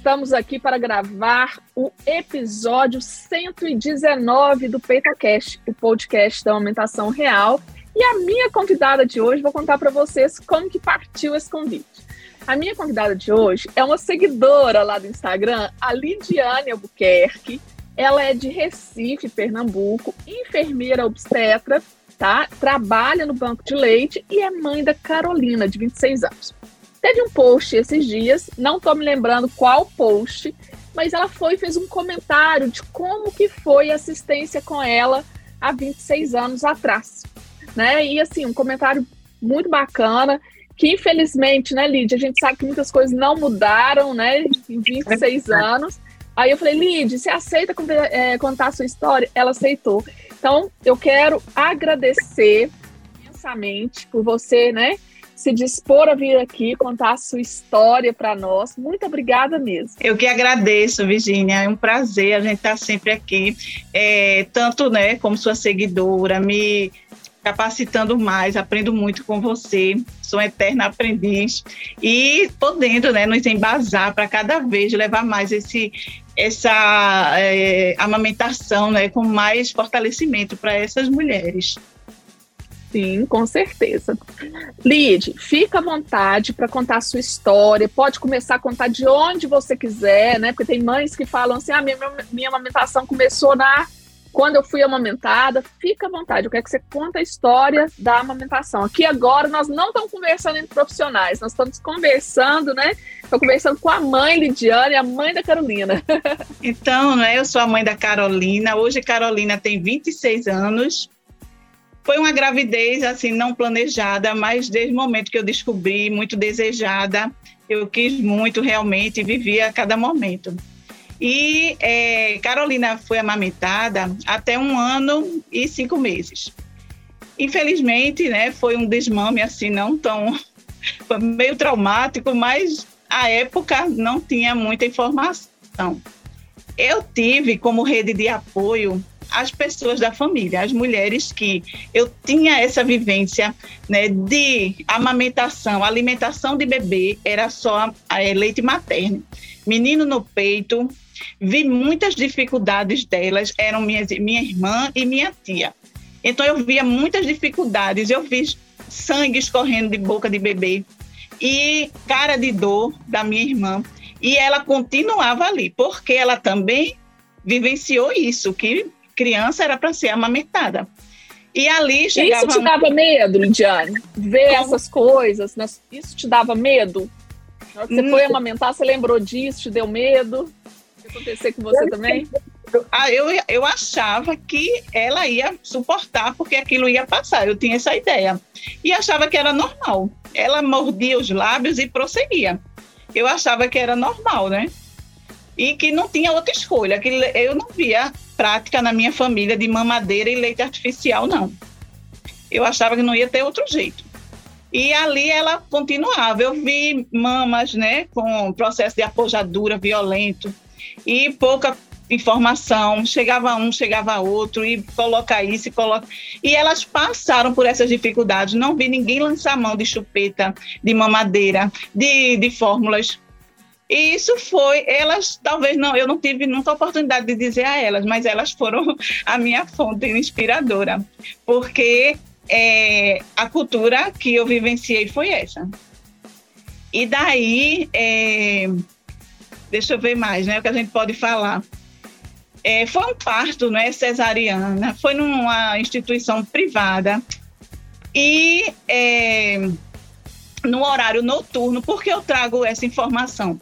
Estamos aqui para gravar o episódio 119 do PeitaCast, o podcast da amamentação real. E a minha convidada de hoje, vou contar para vocês como que partiu esse convite. A minha convidada de hoje é uma seguidora lá do Instagram, a Lidiane Albuquerque. Ela é de Recife, Pernambuco, enfermeira obstetra, tá? Trabalha no banco de leite e é mãe da Carolina, de 26 anos. Teve um post esses dias, não estou me lembrando qual post, mas ela foi e fez um comentário de como que foi a assistência com ela há 26 anos atrás, né? E assim, um comentário muito bacana, que infelizmente, né, Lídia, a gente sabe que muitas coisas não mudaram, né, em 26 anos. Aí eu falei, Lídia, você aceita é, contar a sua história? Ela aceitou. Então, eu quero agradecer imensamente por você, né, se dispor a vir aqui contar a sua história para nós. Muito obrigada mesmo. Eu que agradeço, Virginia. É um prazer a gente estar tá sempre aqui, é, tanto né, como sua seguidora, me capacitando mais, aprendo muito com você, sou uma eterna aprendiz e podendo né, nos embasar para cada vez levar mais esse, essa é, amamentação né, com mais fortalecimento para essas mulheres. Sim, com certeza. Lid, fica à vontade para contar a sua história. Pode começar a contar de onde você quiser, né? Porque tem mães que falam assim: ah, minha, minha amamentação começou na quando eu fui amamentada. Fica à vontade. Eu quero que você conte a história da amamentação. Aqui agora nós não estamos conversando entre profissionais, nós estamos conversando, né? Estou conversando com a mãe Lidiane, a mãe da Carolina. Então, né? Eu sou a mãe da Carolina. Hoje Carolina tem 26 anos foi uma gravidez assim não planejada, mas desde o momento que eu descobri, muito desejada, eu quis muito realmente, vivia a cada momento. E é, Carolina foi amamentada até um ano e cinco meses. Infelizmente, né, foi um desmame assim não tão meio traumático, mas a época não tinha muita informação. Eu tive como rede de apoio as pessoas da família, as mulheres que eu tinha essa vivência né, de amamentação, alimentação de bebê, era só é, leite materno. Menino no peito, vi muitas dificuldades delas, eram minha, minha irmã e minha tia. Então eu via muitas dificuldades, eu vi sangue escorrendo de boca de bebê e cara de dor da minha irmã. E ela continuava ali, porque ela também vivenciou isso, que criança era para ser amamentada. E ali chegava... Isso te dava medo, Lidiane? Ver Como? essas coisas, né? isso te dava medo? Você foi amamentar, você lembrou disso, te deu medo? acontecer com você também? Ah, eu, eu achava que ela ia suportar, porque aquilo ia passar. Eu tinha essa ideia. E achava que era normal. Ela mordia os lábios e prosseguia. Eu achava que era normal, né? E que não tinha outra escolha, que eu não via prática na minha família de mamadeira e leite artificial, não. Eu achava que não ia ter outro jeito. E ali ela continuava. Eu vi mamas, né, com processo de apojadura violento e pouca informação. Chegava um, chegava outro e coloca isso e coloca. E elas passaram por essas dificuldades. Não vi ninguém lançar mão de chupeta, de mamadeira, de, de fórmulas e isso foi, elas, talvez não, eu não tive nunca oportunidade de dizer a elas, mas elas foram a minha fonte inspiradora, porque é, a cultura que eu vivenciei foi essa. E daí, é, deixa eu ver mais, né, o que a gente pode falar. É, foi um parto, né, cesariana, foi numa instituição privada e é, no horário noturno. Por que eu trago essa informação?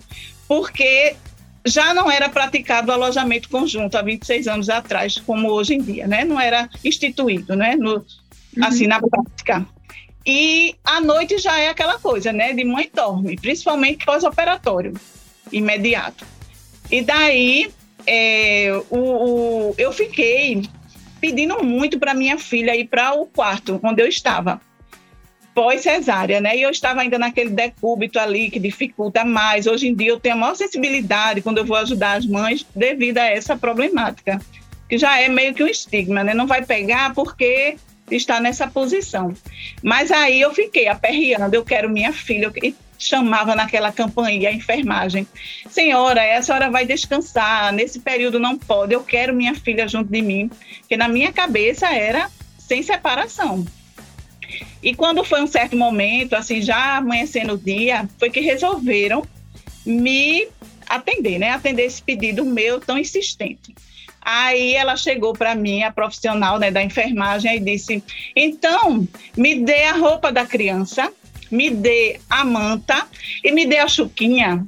Porque já não era praticado o alojamento conjunto há 26 anos atrás, como hoje em dia, né? Não era instituído, né? No, uhum. Assim, na prática. E à noite já é aquela coisa, né? De mãe dorme, principalmente pós-operatório, imediato. E daí, é, o, o, eu fiquei pedindo muito para minha filha ir para o quarto onde eu estava pós-cesárea, né? E eu estava ainda naquele decúbito ali que dificulta mais. Hoje em dia eu tenho a maior sensibilidade quando eu vou ajudar as mães devido a essa problemática, que já é meio que um estigma, né? Não vai pegar porque está nessa posição. Mas aí eu fiquei aperreando, eu quero minha filha, e chamava naquela campanha a enfermagem. Senhora, a senhora vai descansar, nesse período não pode, eu quero minha filha junto de mim, porque na minha cabeça era sem separação. E quando foi um certo momento, assim, já amanhecendo o dia, foi que resolveram me atender, né? Atender esse pedido meu tão insistente. Aí ela chegou para mim, a profissional né, da enfermagem, e disse: então, me dê a roupa da criança, me dê a manta e me dê a chuquinha.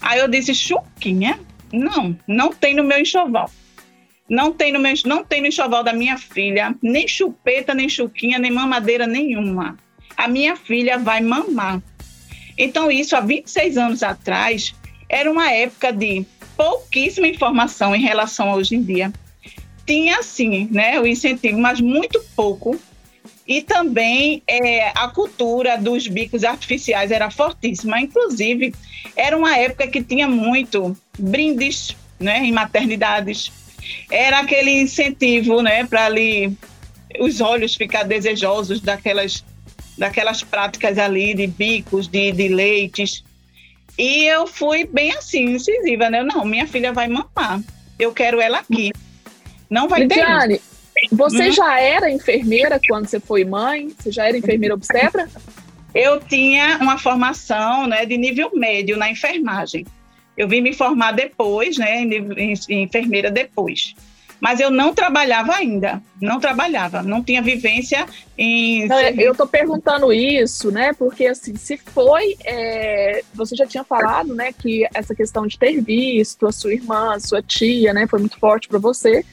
Aí eu disse: chuquinha? Não, não tem no meu enxoval. Não tem no, meu, não tem no enxoval da minha filha nem chupeta, nem chuquinha, nem mamadeira nenhuma. A minha filha vai mamar. Então, isso há 26 anos atrás era uma época de pouquíssima informação em relação a hoje em dia. Tinha, sim, né, o incentivo, mas muito pouco. E também é, a cultura dos bicos artificiais era fortíssima. Inclusive, era uma época que tinha muito brindes né, em maternidades era aquele incentivo, né, para ali os olhos ficar desejosos daquelas, daquelas práticas ali de bicos, de, de leites. E eu fui bem assim, incisiva, né? Não, minha filha vai mamar. Eu quero ela aqui. Não vai Lidiane, ter. Você hum? já era enfermeira quando você foi mãe? Você já era enfermeira obstetra? Eu tinha uma formação né, de nível médio na enfermagem. Eu vim me formar depois, né, em, em enfermeira depois. Mas eu não trabalhava ainda, não trabalhava, não tinha vivência em. eu estou perguntando isso, né? Porque assim, se foi, é, você já tinha falado, né, que essa questão de ter visto a sua irmã, a sua tia, né, foi muito forte para você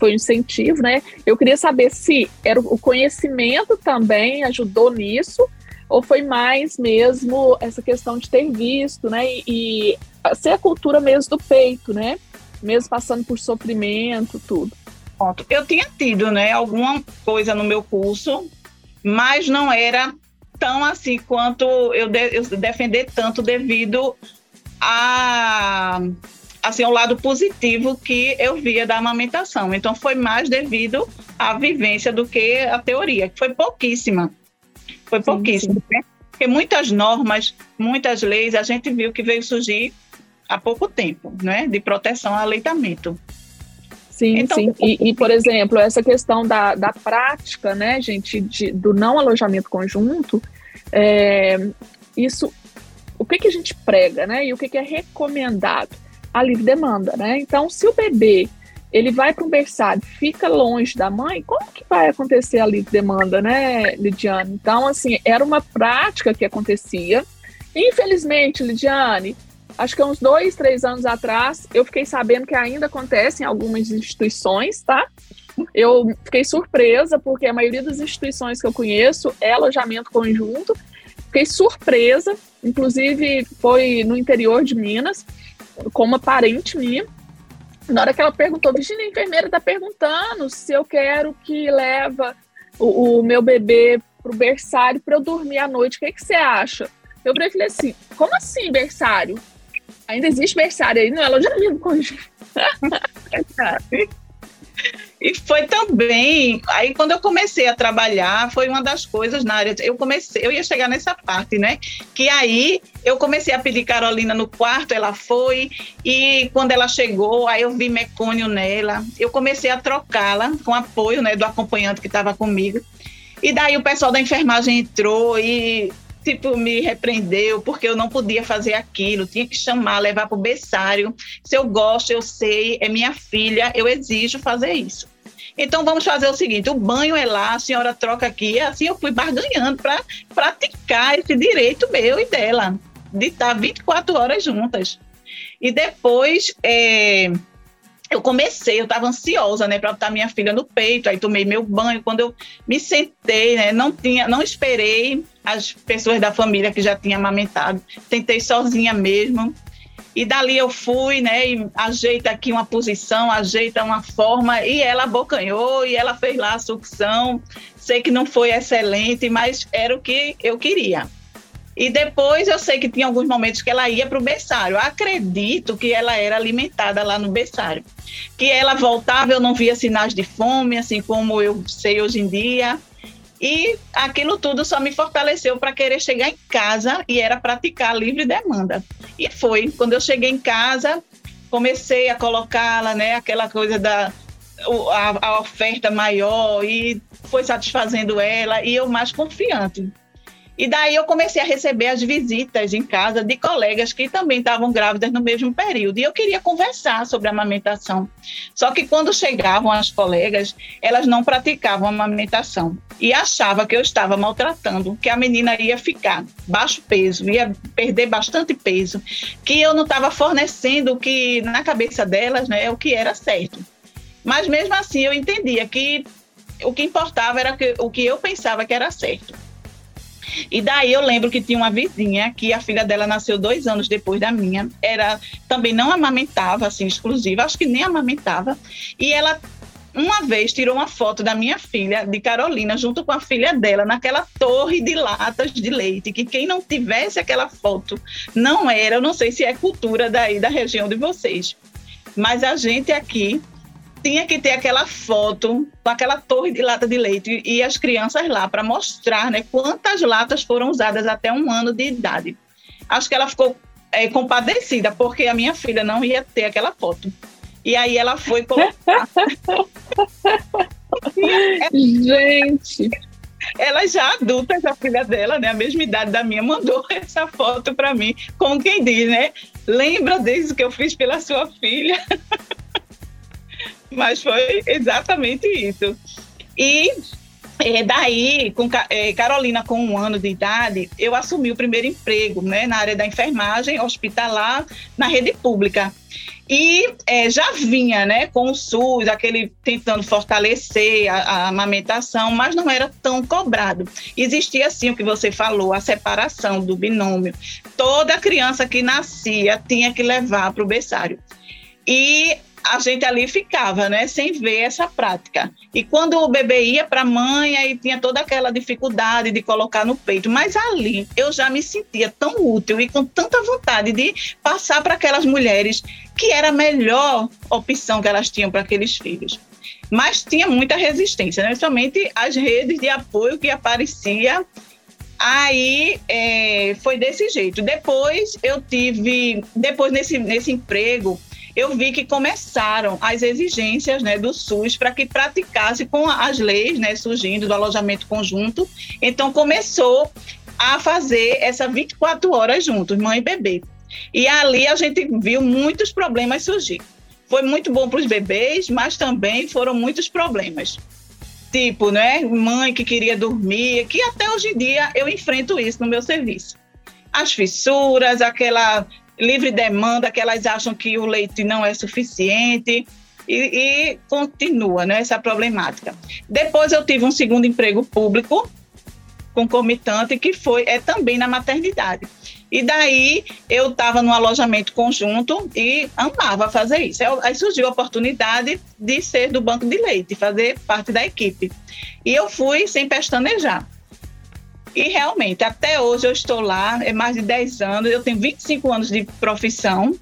foi um incentivo, né? Eu queria saber se era o conhecimento também ajudou nisso, ou foi mais mesmo essa questão de ter visto, né? E, e ser a cultura mesmo do peito, né? Mesmo passando por sofrimento, tudo. Eu tinha tido, né, alguma coisa no meu curso, mas não era tão assim quanto eu, de, eu defender tanto devido a assim o lado positivo que eu via da amamentação. Então foi mais devido à vivência do que a teoria, que foi pouquíssima. Foi pouquíssima, sim, sim. Né? Porque muitas normas, muitas leis, a gente viu que veio surgir há pouco tempo, né, de proteção ao aleitamento. Sim, então, sim. E, e, por exemplo, essa questão da, da prática, né, gente, de, do não alojamento conjunto, é, isso, o que, que a gente prega, né, e o que, que é recomendado? A livre demanda, né? Então, se o bebê ele vai para um berçário, fica longe da mãe, como que vai acontecer a livre demanda, né, Lidiane? Então, assim, era uma prática que acontecia. Infelizmente, Lidiane, acho que uns dois, três anos atrás, eu fiquei sabendo que ainda acontece em algumas instituições, tá? Eu fiquei surpresa, porque a maioria das instituições que eu conheço é alojamento conjunto. Fiquei surpresa, inclusive foi no interior de Minas, com uma parente minha. Na hora que ela perguntou, Virginia, a enfermeira está perguntando se eu quero que leva o, o meu bebê pro berçário para eu dormir à noite. O que, que você acha? Eu falei assim, como assim berçário? Ainda existe berçário aí, não é alojamento conjunto. E foi também, aí quando eu comecei a trabalhar, foi uma das coisas na área, eu comecei, eu ia chegar nessa parte, né? Que aí eu comecei a pedir Carolina no quarto, ela foi, e quando ela chegou, aí eu vi mecônio nela, eu comecei a trocá-la com apoio, né, do acompanhante que estava comigo. E daí o pessoal da enfermagem entrou e tipo, me repreendeu porque eu não podia fazer aquilo, tinha que chamar, levar para o berçário. Se eu gosto, eu sei, é minha filha, eu exijo fazer isso. Então vamos fazer o seguinte: o banho é lá, a senhora troca aqui. Assim eu fui barganhando para praticar esse direito meu e dela, de estar 24 horas juntas. E depois. É, eu comecei, eu estava ansiosa, né, para botar minha filha no peito, aí tomei meu banho, quando eu me sentei, né, não tinha, não esperei as pessoas da família que já tinham amamentado, tentei sozinha mesmo, E dali eu fui, né, e ajeita aqui uma posição, ajeita uma forma, e ela abocanhou, e ela fez lá a sucção. Sei que não foi excelente, mas era o que eu queria. E depois eu sei que tinha alguns momentos que ela ia para o berçário. Acredito que ela era alimentada lá no berçário. Que ela voltava, eu não via sinais de fome, assim como eu sei hoje em dia. E aquilo tudo só me fortaleceu para querer chegar em casa e era praticar livre demanda. E foi. Quando eu cheguei em casa, comecei a colocá-la, né, aquela coisa da a, a, oferta maior e foi satisfazendo ela e eu mais confiante. E daí eu comecei a receber as visitas em casa de colegas que também estavam grávidas no mesmo período. E eu queria conversar sobre a amamentação. Só que quando chegavam as colegas, elas não praticavam a amamentação. E achava que eu estava maltratando, que a menina ia ficar baixo peso, ia perder bastante peso, que eu não estava fornecendo o que na cabeça delas, né, o que era certo. Mas mesmo assim eu entendia que o que importava era que, o que eu pensava que era certo. E daí eu lembro que tinha uma vizinha que a filha dela nasceu dois anos depois da minha. Era também não amamentava, assim, exclusiva, acho que nem amamentava. E ela uma vez tirou uma foto da minha filha, de Carolina, junto com a filha dela, naquela torre de latas de leite, que quem não tivesse aquela foto não era, eu não sei se é cultura daí da região de vocês. Mas a gente aqui tinha que ter aquela foto com aquela torre de lata de leite e as crianças lá para mostrar né, quantas latas foram usadas até um ano de idade. Acho que ela ficou é, compadecida, porque a minha filha não ia ter aquela foto. E aí ela foi colocar. Gente! Ela já adulta, a filha dela, né, a mesma idade da minha, mandou essa foto para mim, como quem diz, né? Lembra desde que eu fiz pela sua filha? Mas foi exatamente isso. E é, daí, com é, Carolina com um ano de idade, eu assumi o primeiro emprego né, na área da enfermagem hospitalar na rede pública. E é, já vinha né, com o SUS, aquele tentando fortalecer a, a, amamentação, mas não era tão cobrado. Existia, sim, o que você falou, a separação do binômio. Toda criança que nascia tinha que levar para o berçário. E a gente ali ficava, né, sem ver essa prática. E quando o bebê ia para a mãe, aí tinha toda aquela dificuldade de colocar no peito. Mas ali eu já me sentia tão útil e com tanta vontade de passar para aquelas mulheres que era a melhor opção que elas tinham para aqueles filhos. Mas tinha muita resistência, né? somente as redes de apoio que aparecia Aí é, foi desse jeito. Depois eu tive, depois nesse, nesse emprego, eu vi que começaram as exigências né, do SUS para que praticasse com as leis né, surgindo do alojamento conjunto. Então, começou a fazer essa 24 horas juntos, mãe e bebê. E ali a gente viu muitos problemas surgir. Foi muito bom para os bebês, mas também foram muitos problemas. Tipo, né, mãe que queria dormir, que até hoje em dia eu enfrento isso no meu serviço. As fissuras, aquela livre demanda, que elas acham que o leite não é suficiente. E, e, continua né, essa problemática. Depois eu tive um segundo emprego público concomitante que foi é também na maternidade. E daí eu estava no alojamento conjunto e amava fazer isso. Aí surgiu a oportunidade de ser do banco de leite, fazer parte da equipe. E eu fui sem pestanejar. E realmente, até hoje eu estou lá, é mais de 10 anos, eu tenho 25 anos de profissão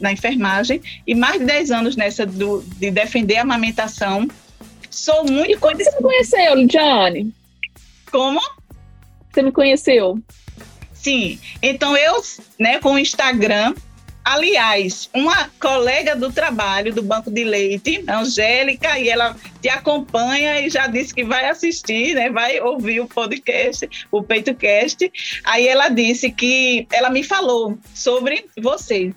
na enfermagem e mais de 10 anos nessa do, de defender a amamentação. Sou muito. E quando você me conheceu, Lidiane? Como? Você me conheceu? Sim. Então eu, né, com o Instagram, Aliás, uma colega do trabalho do Banco de Leite, Angélica, e ela te acompanha e já disse que vai assistir, né? Vai ouvir o podcast, o PeitoCast. Aí ela disse que ela me falou sobre você.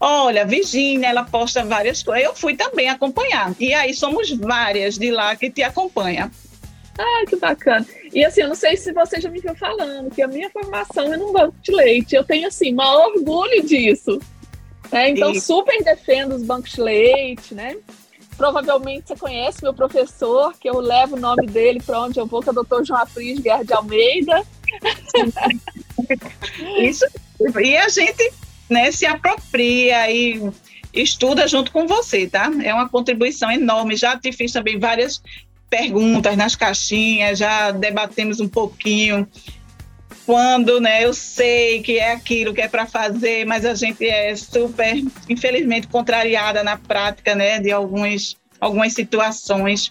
Olha, Virginia, ela posta várias coisas. Eu fui também acompanhar. E aí somos várias de lá que te acompanham. Ai, que bacana. E assim, eu não sei se você já me viu falando que a minha formação é num banco de leite. Eu tenho, assim, maior orgulho disso. Né? Então, e... super defendo os bancos de leite, né? Provavelmente você conhece meu professor, que eu levo o nome dele para onde eu vou, que é o doutor João Apris Guerra de Almeida. Isso. E a gente né, se apropria e estuda junto com você, tá? É uma contribuição enorme. Já te fiz também várias perguntas nas caixinhas, já debatemos um pouquinho quando, né, eu sei que é aquilo que é para fazer, mas a gente é super, infelizmente, contrariada na prática, né, de alguns, algumas situações.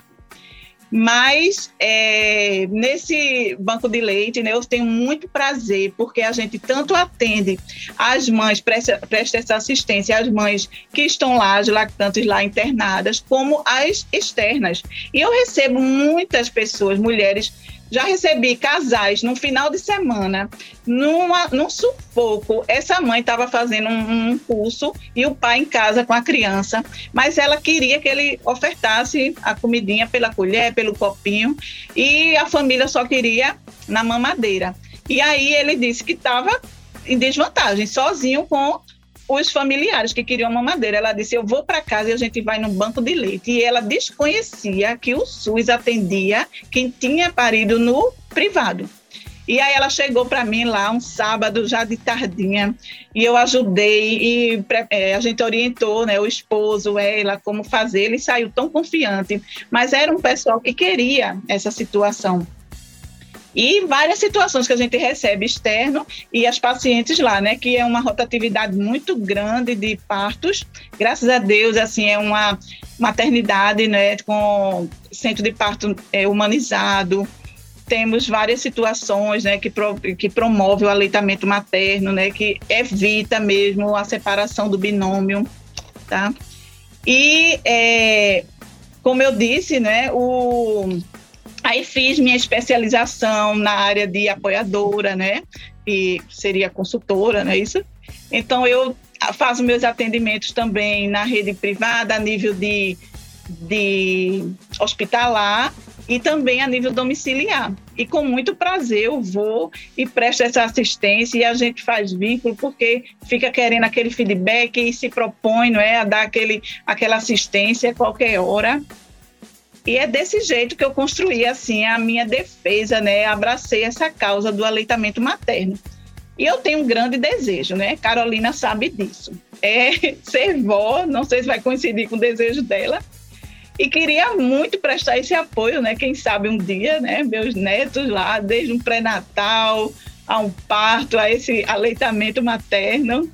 Mas é, nesse banco de leite, né, eu tenho muito prazer, porque a gente tanto atende as mães, presta, presta essa assistência às mães que estão lá, as lactantes lá internadas, como as externas. E eu recebo muitas pessoas, mulheres já recebi casais no final de semana, numa, num sufoco. Essa mãe estava fazendo um, um, curso e o pai em casa com a criança, mas ela queria que ele ofertasse a comidinha pela colher, pelo copinho, e a família só queria na mamadeira. E aí ele disse que estava em desvantagem, sozinho com os familiares que queriam mamadeira. Ela disse: Eu vou para casa e a gente vai no banco de leite. E ela desconhecia que o SUS atendia quem tinha parido no privado. E aí ela chegou para mim lá um sábado, já de tardinha, e eu ajudei e é, a gente orientou, né, o esposo, ela, como fazer. Ele saiu tão confiante, mas era um pessoal que queria essa situação e várias situações que a gente recebe externo e as pacientes lá, né, que é uma rotatividade muito grande de partos. Graças a Deus, assim, é uma maternidade, né, com centro de parto é, humanizado. Temos várias situações, né, que, pro, que promove o aleitamento materno, né, que evita mesmo a separação do binômio, tá? E, é, como eu disse, né, o Aí fiz minha especialização na área de apoiadora, né? E seria consultora, não é isso? Então eu faço meus atendimentos também na rede privada, a nível de, de hospitalar e também a nível domiciliar. E com muito prazer eu vou e presto essa assistência e a gente faz vínculo porque fica querendo aquele feedback e se propõe não é, a dar aquele, aquela assistência a qualquer hora. E é desse jeito que eu construí assim a minha defesa, né? Abracei essa causa do aleitamento materno. E eu tenho um grande desejo, né? Carolina sabe disso. É ser vó, não sei se vai coincidir com o desejo dela. E queria muito prestar esse apoio, né? Quem sabe um dia, né? Meus netos lá, desde um pré-natal a um parto, a esse aleitamento materno.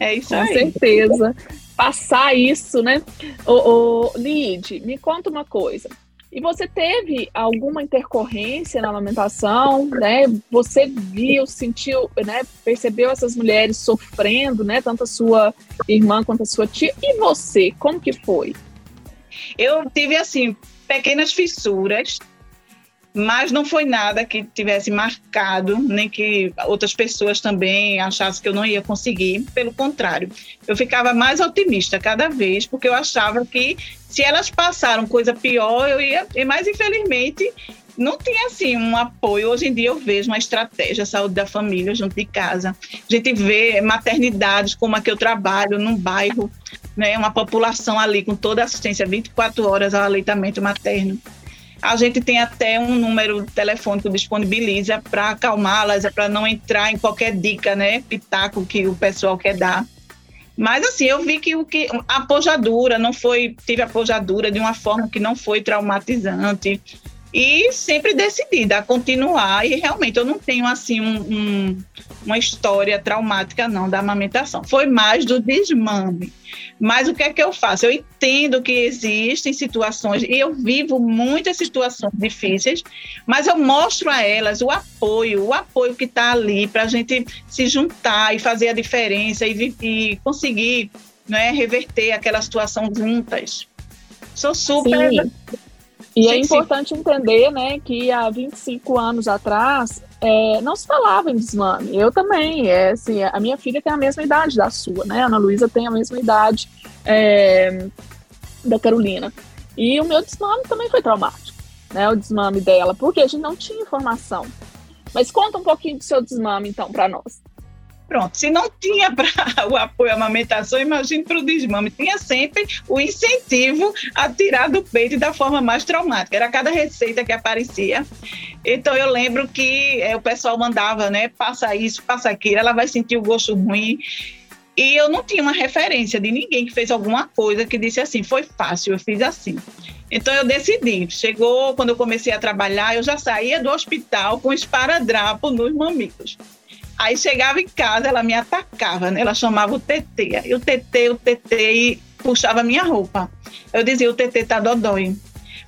É isso Com aí. Com certeza passar isso, né? O, o Lid, me conta uma coisa. E você teve alguma intercorrência na amamentação, né? Você viu, sentiu, né? Percebeu essas mulheres sofrendo, né? Tanto a sua irmã quanto a sua tia. E você, como que foi? Eu tive assim pequenas fissuras mas não foi nada que tivesse marcado, nem que outras pessoas também achassem que eu não ia conseguir. Pelo contrário, eu ficava mais otimista cada vez, porque eu achava que se elas passaram coisa pior, eu ia. E mais infelizmente, não tinha assim um apoio. Hoje em dia eu vejo uma estratégia saúde da família junto de casa. A gente vê maternidades como a que eu trabalho num bairro, né, uma população ali com toda assistência 24 horas ao aleitamento materno. A gente tem até um número telefônico disponibiliza para acalmá-las, é para não entrar em qualquer dica, né, pitaco que o pessoal quer dar. Mas assim, eu vi que o que a apojadura não foi, tive apojadura de uma forma que não foi traumatizante e sempre decidida a continuar. E realmente eu não tenho assim um, um, uma história traumática não da amamentação. Foi mais do desmame. Mas o que é que eu faço? Eu entendo que existem situações e eu vivo muitas situações difíceis, mas eu mostro a elas o apoio, o apoio que está ali para a gente se juntar e fazer a diferença e, e conseguir né, reverter aquela situação juntas. Sou super Sim. E é importante entender, né, que há 25 anos atrás é, não se falava em desmame. Eu também, é, assim, a minha filha tem a mesma idade da sua, né? A Ana Luísa tem a mesma idade é, da Carolina. E o meu desmame também foi traumático, né? O desmame dela, porque a gente não tinha informação. Mas conta um pouquinho do seu desmame, então, para nós. Pronto, se não tinha para o apoio à amamentação, imagine para o desmame. Tinha sempre o incentivo a tirar do peito da forma mais traumática. Era cada receita que aparecia. Então eu lembro que é, o pessoal mandava, né? Passa isso, passa aquilo, ela vai sentir o gosto ruim. E eu não tinha uma referência de ninguém que fez alguma coisa que disse assim, foi fácil, eu fiz assim. Então eu decidi. Chegou quando eu comecei a trabalhar, eu já saía do hospital com esparadrapo nos mamicos. Aí chegava em casa, ela me atacava, né? Ela chamava o TT. E o TT, o TT, e puxava minha roupa. Eu dizia, o TT tá dodói.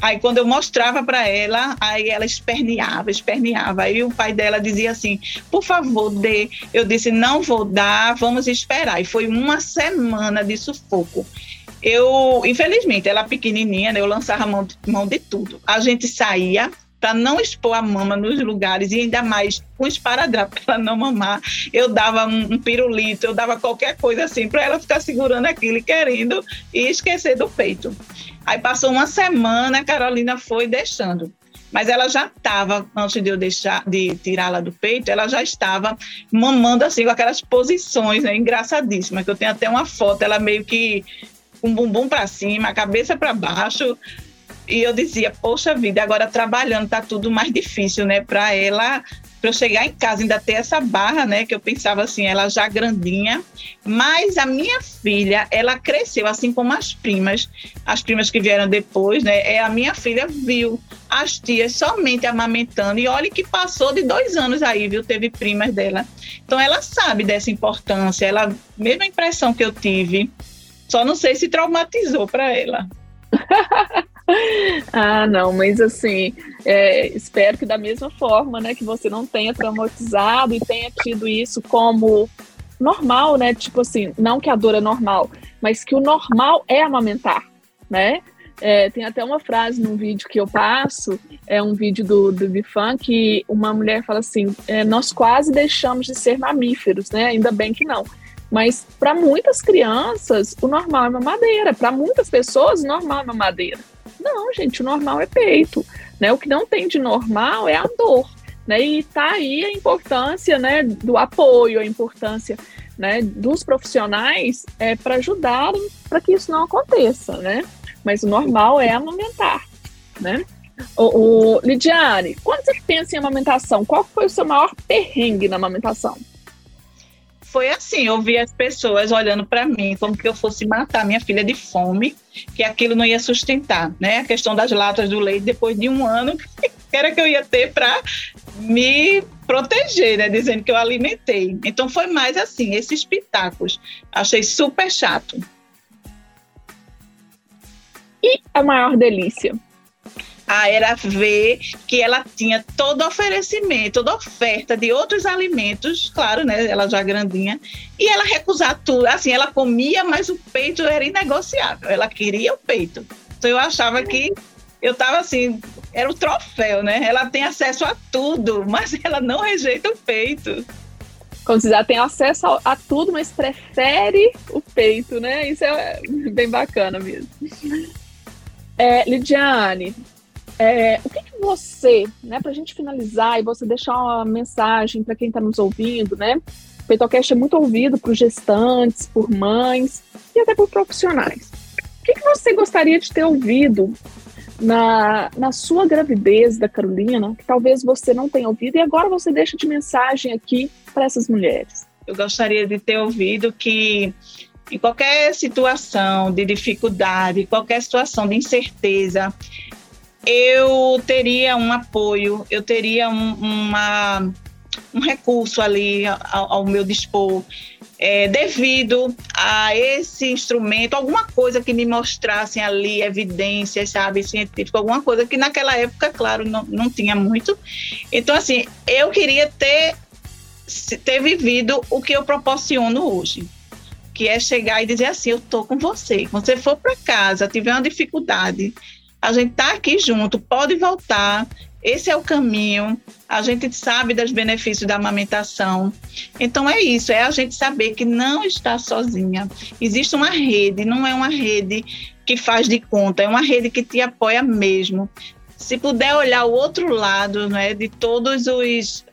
Aí quando eu mostrava para ela, aí ela esperneava, esperneava. Aí o pai dela dizia assim: "Por favor, dê". Eu disse: "Não vou dar, vamos esperar". E foi uma semana de sufoco. Eu, infelizmente, ela pequenininha, né, eu lançava mão, mão de tudo. A gente saía, para não expor a mama nos lugares e ainda mais com esparadrapo para não mamar. Eu dava um, um, pirulito, eu dava qualquer coisa assim para ela ficar segurando aquilo e querendo e esquecer do peito. Aí passou uma semana, a Carolina foi deixando. Mas ela já estava, antes de eu deixar de tirá-la do peito, ela já estava mamando assim com aquelas posições, né, engraçadíssimas, que eu tenho até uma foto, ela meio que com um bumbum para cima, a cabeça para baixo, e eu dizia, poxa vida, agora trabalhando tá tudo mais difícil, né? Para ela, para eu chegar em casa ainda ter essa barra, né? Que eu pensava assim, ela já grandinha. Mas a minha filha, ela cresceu assim como as primas, as primas que vieram depois, né? É a minha filha viu as tias somente amamentando e olha que passou de dois anos aí, viu? Teve primas dela. Então ela sabe dessa importância. Ela, mesma impressão que eu tive, só não sei se traumatizou para ela. ah, não, mas assim, é, espero que da mesma forma, né, que você não tenha traumatizado e tenha tido isso como normal, né? Tipo assim, não que a dor é normal, mas que o normal é amamentar, né? É, tem até uma frase num vídeo que eu passo, é um vídeo do, do Bifan, que uma mulher fala assim: é, nós quase deixamos de ser mamíferos, né? Ainda bem que não. Mas para muitas crianças, o normal é mamadeira. Para muitas pessoas, o normal é mamadeira. Não, gente, o normal é peito. Né? O que não tem de normal é a dor. Né? E está aí a importância né, do apoio, a importância né, dos profissionais é, para ajudarem para que isso não aconteça. Né? Mas o normal é amamentar. Né? O, o, Lidiane, quando você pensa em amamentação, qual foi o seu maior perrengue na amamentação? Foi assim, eu vi as pessoas olhando para mim como que eu fosse matar minha filha de fome, que aquilo não ia sustentar, né? A questão das latas do leite depois de um ano, que era que eu ia ter para me proteger, né? Dizendo que eu alimentei. Então foi mais assim, esses pitacos. Achei super chato. E a maior delícia? Ah, era ver que ela tinha todo oferecimento, toda oferta de outros alimentos, claro, né? Ela já grandinha, e ela recusar tudo. Assim, ela comia, mas o peito era inegociável. Ela queria o peito. Então eu achava que eu estava assim, era o troféu, né? Ela tem acesso a tudo, mas ela não rejeita o peito. Quando você já tem acesso a, a, tudo, mas prefere o peito, né? Isso é bem bacana mesmo. É, Lidiane, é, o que, que você, né, para a gente finalizar e você deixar uma mensagem para quem está nos ouvindo, né? O Peitocast é muito ouvido por gestantes, por mães e até por profissionais. O que, que você gostaria de ter ouvido na, na sua gravidez da Carolina, que talvez você não tenha ouvido, e agora você deixa de mensagem aqui para essas mulheres? Eu gostaria de ter ouvido que em qualquer situação de dificuldade, qualquer situação de incerteza, eu teria um apoio, eu teria um, uma, um recurso ali ao, ao meu dispor, é, devido a esse instrumento, alguma coisa que me mostrasse ali evidências, sabe, científicas, alguma coisa que naquela época, claro, não, não tinha muito. Então, assim, eu queria ter, ter vivido o que eu proporciono hoje que é chegar e dizer assim, eu tô com você. Quando você for para casa, tiver uma dificuldade, a gente está aqui junto, pode voltar. Esse é o caminho. A gente sabe dos benefícios da amamentação. Então é isso, é a gente saber que não está sozinha. Existe uma rede, não é uma rede que faz de conta, é uma rede que te apoia mesmo. Se puder olhar o outro lado, né, de todos os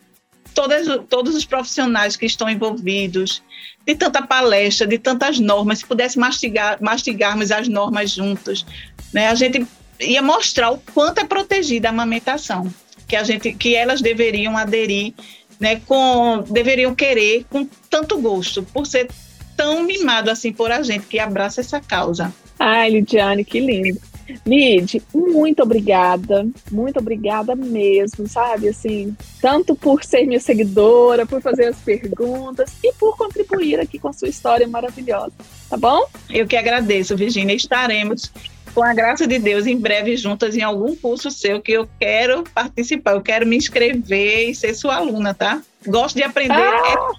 todas, todos os profissionais que estão envolvidos, de tanta palestra, de tantas normas, se pudesse mastigar, mastigarmos as normas juntos, né, a gente ia mostrar o quanto é protegida a amamentação, que a gente, que elas deveriam aderir, né, com, deveriam querer com tanto gosto, por ser tão mimado assim por a gente que abraça essa causa. Ai, Lidiane, que lindo. Lid, muito obrigada, muito obrigada mesmo, sabe? Assim, tanto por ser minha seguidora, por fazer as perguntas e por contribuir aqui com a sua história maravilhosa, tá bom? Eu que agradeço, Virginia. Estaremos com a graça de Deus, em breve juntas em algum curso seu que eu quero participar, eu quero me inscrever e ser sua aluna, tá? Gosto de aprender. Ah,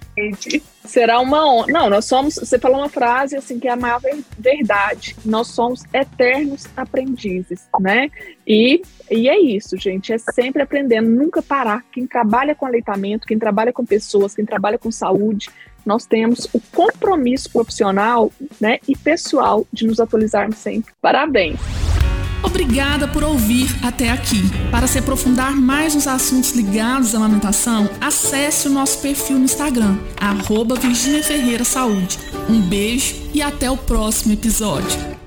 será uma honra. Não, nós somos. Você falou uma frase assim que é a maior verdade. Nós somos eternos aprendizes, né? E, e é isso, gente. É sempre aprendendo, nunca parar. Quem trabalha com aleitamento, quem trabalha com pessoas, quem trabalha com saúde, nós temos o compromisso profissional né, e pessoal de nos atualizarmos sempre. Parabéns! Obrigada por ouvir até aqui. Para se aprofundar mais nos assuntos ligados à amamentação, acesse o nosso perfil no Instagram, arroba Virginia Ferreira Saúde. Um beijo e até o próximo episódio.